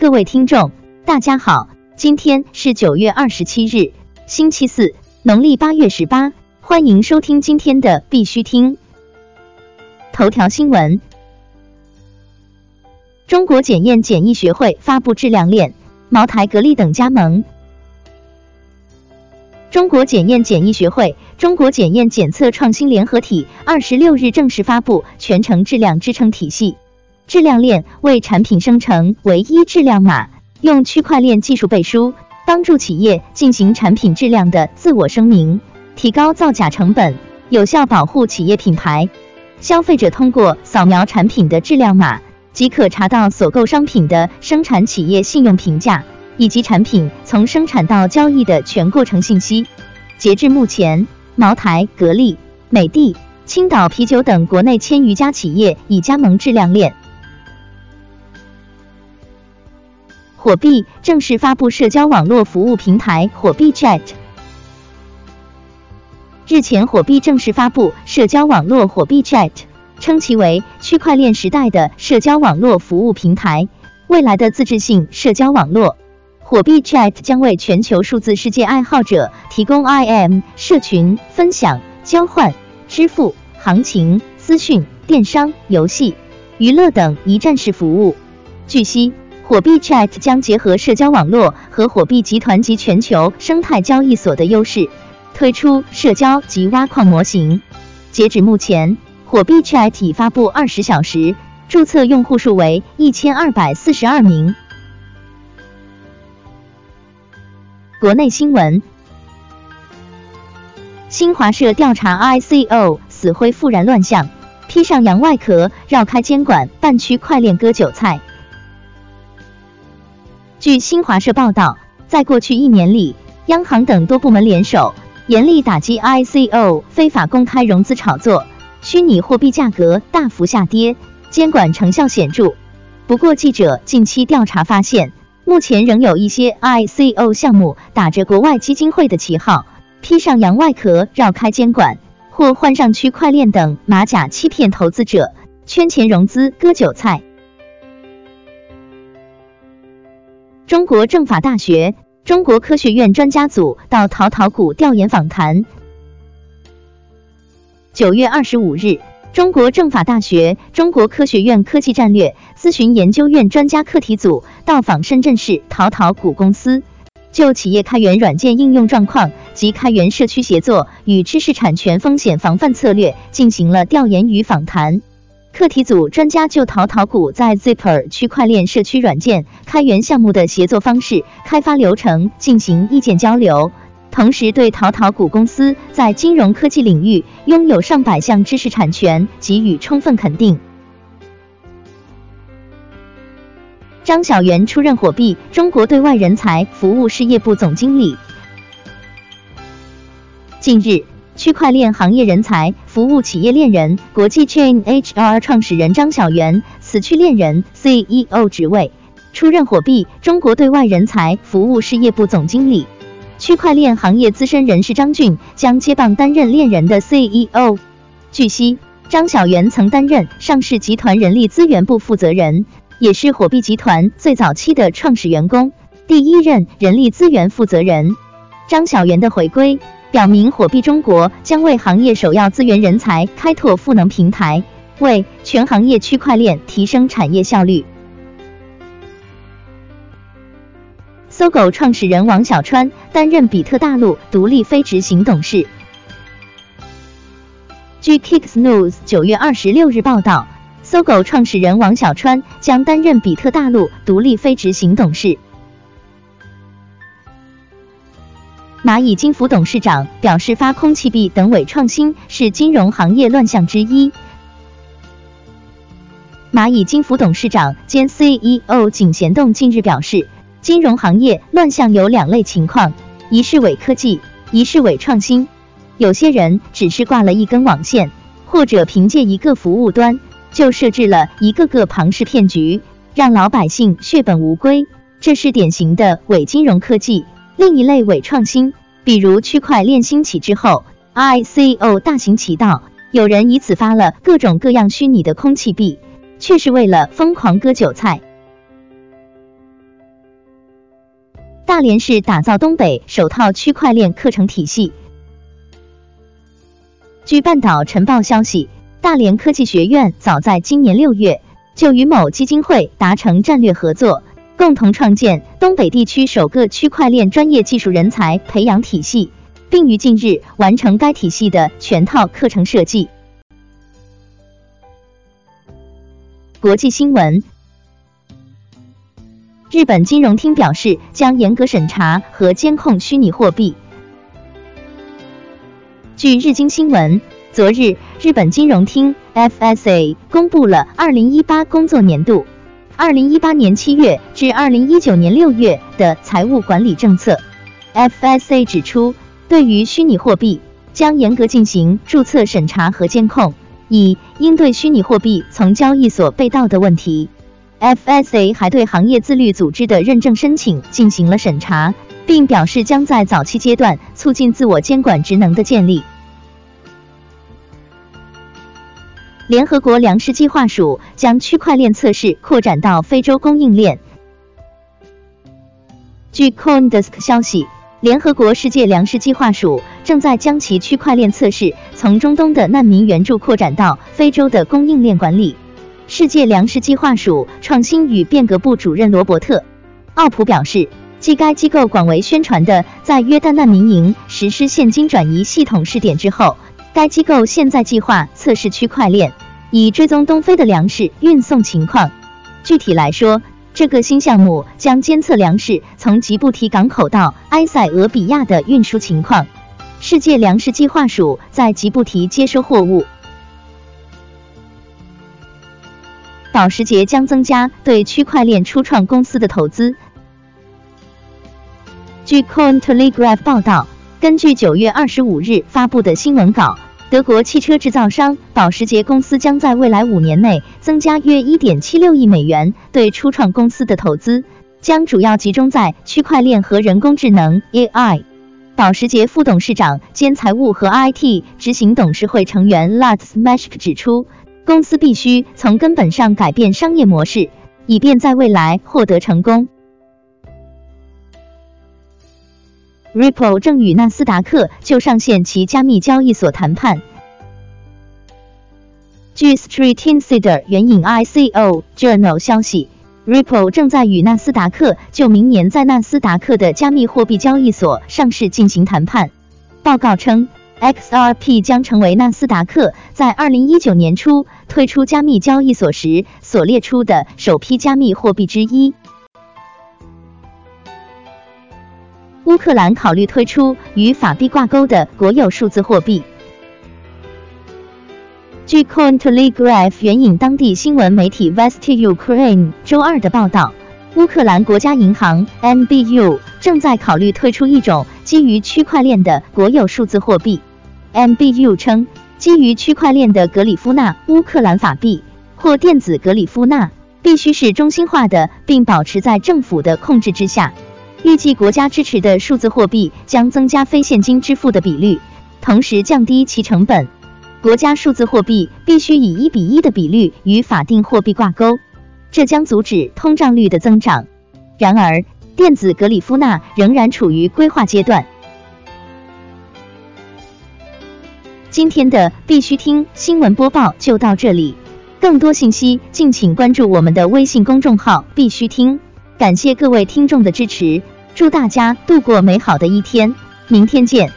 各位听众，大家好，今天是九月二十七日，星期四，农历八月十八，欢迎收听今天的必须听头条新闻。中国检验检疫学会发布质量链，茅台、格力等加盟。中国检验检疫学会、中国检验检测创新联合体二十六日正式发布全程质量支撑体系。质量链为产品生成唯一质量码，用区块链技术背书，帮助企业进行产品质量的自我声明，提高造假成本，有效保护企业品牌。消费者通过扫描产品的质量码，即可查到所购商品的生产企业信用评价，以及产品从生产到交易的全过程信息。截至目前，茅台、格力、美的、青岛啤酒等国内千余家企业已加盟质量链。火币正式发布社交网络服务平台火币 Chat。日前，火币正式发布社交网络火币 Chat，称其为区块链时代的社交网络服务平台，未来的自治性社交网络。火币 Chat 将为全球数字世界爱好者提供 IM 社群分享、交换、支付、行情、资讯、电商、游戏、娱乐等一站式服务。据悉。火币 Chat 将结合社交网络和火币集团及全球生态交易所的优势，推出社交及挖矿模型。截止目前，火币 Chat 已发布二十小时，注册用户数为一千二百四十二名。国内新闻：新华社调查 ICO 死灰复燃乱象，披上洋外壳，绕开监管，办区块链割韭菜。据新华社报道，在过去一年里，央行等多部门联手，严厉打击 ICO 非法公开融资炒作，虚拟货币价格大幅下跌，监管成效显著。不过，记者近期调查发现，目前仍有一些 ICO 项目打着国外基金会的旗号，披上洋外壳，绕开监管，或换上区块链等马甲，欺骗投资者，圈钱融资，割韭菜。中国政法大学、中国科学院专家组到淘淘股调研访谈。九月二十五日，中国政法大学、中国科学院科技战略咨询研究院专家课题组到访深圳市淘淘股公司，就企业开源软件应用状况及开源社区协作与知识产权风险防范策略进行了调研与访谈。课题组专家就淘淘股在 Zipper 区块链社区软件开源项目的协作方式、开发流程进行意见交流，同时对淘淘股公司在金融科技领域拥有上百项知识产权给予充分肯定。张小元出任火币中国对外人才服务事业部总经理。近日。区块链行业人才服务企业链人，国际 Chain HR 创始人张小元此去链人 CEO 职位，出任火币中国对外人才服务事业部总经理。区块链行业资深人士张俊将接棒担任链人的 CEO。据悉，张小元曾担任上市集团人力资源部负责人，也是火币集团最早期的创始员工，第一任人力资源负责人。张小元的回归。表明火币中国将为行业首要资源人才开拓赋能平台，为全行业区块链提升产业效率。搜狗创始人王小川担任比特大陆独立非执行董事。据 Kicks News 九月二十六日报道，搜狗创始人王小川将担任比特大陆独立非执行董事。蚂蚁金服董事长表示，发空气币等伪创新是金融行业乱象之一。蚂蚁金服董事长兼 CEO 井贤栋近日表示，金融行业乱象有两类情况，一是伪科技，一是伪创新。有些人只是挂了一根网线，或者凭借一个服务端，就设置了一个个庞氏骗局，让老百姓血本无归，这是典型的伪金融科技。另一类伪创新，比如区块链兴起之后，ICO 大行其道，有人以此发了各种各样虚拟的空气币，却是为了疯狂割韭菜。大连市打造东北首套区块链课程体系。据半岛晨报消息，大连科技学院早在今年六月就与某基金会达成战略合作，共同创建东北地区首个区块链专业技术人才培养体系，并于近日完成该体系的全套课程设计。国际新闻。日本金融厅表示，将严格审查和监控虚拟货币。据日经新闻，昨日日本金融厅 FSA 公布了2018工作年度 （2018 年7月至2019年6月）的财务管理政策。FSA 指出，对于虚拟货币，将严格进行注册审查和监控，以应对虚拟货币从交易所被盗的问题。FSA 还对行业自律组织的认证申请进行了审查，并表示将在早期阶段促进自我监管职能的建立。联合国粮食计划署将区块链测试扩展到非洲供应链。据 CoinDesk 消息，联合国世界粮食计划署正在将其区块链测试从中东的难民援助扩展到非洲的供应链管理。世界粮食计划署创新与变革部主任罗伯特·奥普表示，继该机构广为宣传的在约旦难民营实施现金转移系统试点之后，该机构现在计划测试区块链，以追踪东非的粮食运送情况。具体来说，这个新项目将监测粮食从吉布提港口到埃塞俄比亚的运输情况。世界粮食计划署在吉布提接收货物。保时捷将增加对区块链初创公司的投资。据 Cointelegraph 报道，根据九月二十五日发布的新闻稿，德国汽车制造商保时捷公司将在未来五年内增加约一点七六亿美元对初创公司的投资，将主要集中在区块链和人工智能 AI。保时捷副董事长兼财务和 IT 执行董事会成员 Lutz m a s h k 指出。公司必须从根本上改变商业模式，以便在未来获得成功。Ripple 正与纳斯达克就上线其加密交易所谈判。据 Street Insider 援引 ICO Journal 消息，Ripple 正在与纳斯达克就明年在纳斯达克的加密货币交易所上市进行谈判。报告称。XRP 将成为纳斯达克在二零一九年初推出加密交易所时所列出的首批加密货币之一。乌克兰考虑推出与法币挂钩的国有数字货币。据 Cointelegraph 援引当地新闻媒体 West Ukraine 周二的报道，乌克兰国家银行 MBU 正在考虑推出一种基于区块链的国有数字货币。MBU 称，基于区块链的格里夫纳乌克兰法币或电子格里夫纳必须是中心化的，并保持在政府的控制之下。预计国家支持的数字货币将增加非现金支付的比率，同时降低其成本。国家数字货币必须以一比一的比率与法定货币挂钩，这将阻止通胀率的增长。然而，电子格里夫纳仍然处于规划阶段。今天的必须听新闻播报就到这里，更多信息敬请关注我们的微信公众号“必须听”。感谢各位听众的支持，祝大家度过美好的一天，明天见。